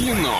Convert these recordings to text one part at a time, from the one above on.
Кино,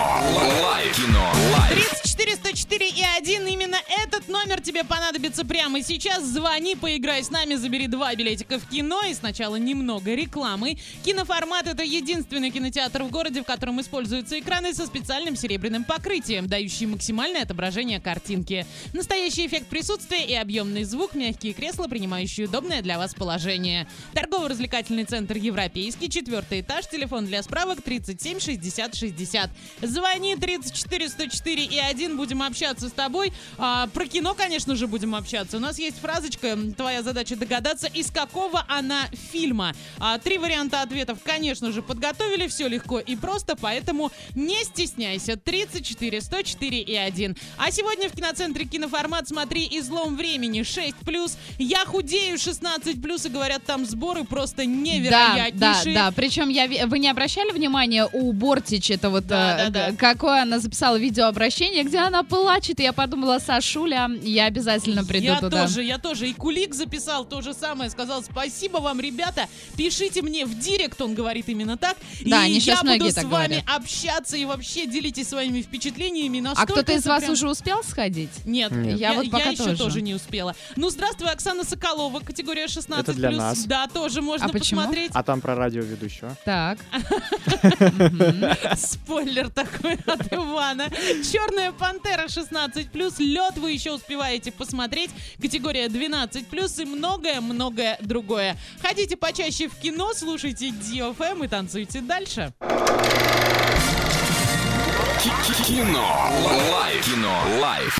Лайкино. Лайкино. Лайкино. 404 и 1. Именно этот номер тебе понадобится прямо сейчас. Звони, поиграй с нами, забери два билетика в кино и сначала немного рекламы. Киноформат — это единственный кинотеатр в городе, в котором используются экраны со специальным серебряным покрытием, дающие максимальное отображение картинки. Настоящий эффект присутствия и объемный звук, мягкие кресла, принимающие удобное для вас положение. Торгово-развлекательный центр «Европейский», четвертый этаж, телефон для справок 37 60 60. Звони 34 104 и один будем общаться с тобой. А, про кино, конечно же, будем общаться. У нас есть фразочка, твоя задача догадаться, из какого она фильма. А, три варианта ответов, конечно же, подготовили, все легко и просто, поэтому не стесняйся. 34 104 и 1. А сегодня в киноцентре киноформат смотри «Излом времени» 6+. Я худею 16+, и говорят, там сборы просто Да, да, невероятнейшие. да. Причем я, вы не обращали внимания у Бортич, это вот Да, э, да, да. какое она записала видеообращение, где она плачет, и я подумала, Сашуля, я обязательно приду я туда. тоже, я тоже. И Кулик записал то же самое, сказал спасибо вам, ребята. Пишите мне в директ, он говорит именно так. Да, и они я буду с вами говорят. общаться и вообще делитесь своими впечатлениями. А Настолько кто-то из вас прям- уже успел сходить? Нет, Нет. я, Я вот пока еще тоже. тоже не успела. Ну, здравствуй, Оксана Соколова, категория 16+. Это для нас. Да, тоже можно А почему? посмотреть. А там про радиоведущего. Так. Спойлер такой от Ивана. Черная пантера 16 лед вы еще успеваете посмотреть. Категория 12 и многое-многое другое. Ходите почаще в кино, слушайте DFM и танцуйте дальше. Кино. Лайф. Кино. Лайф.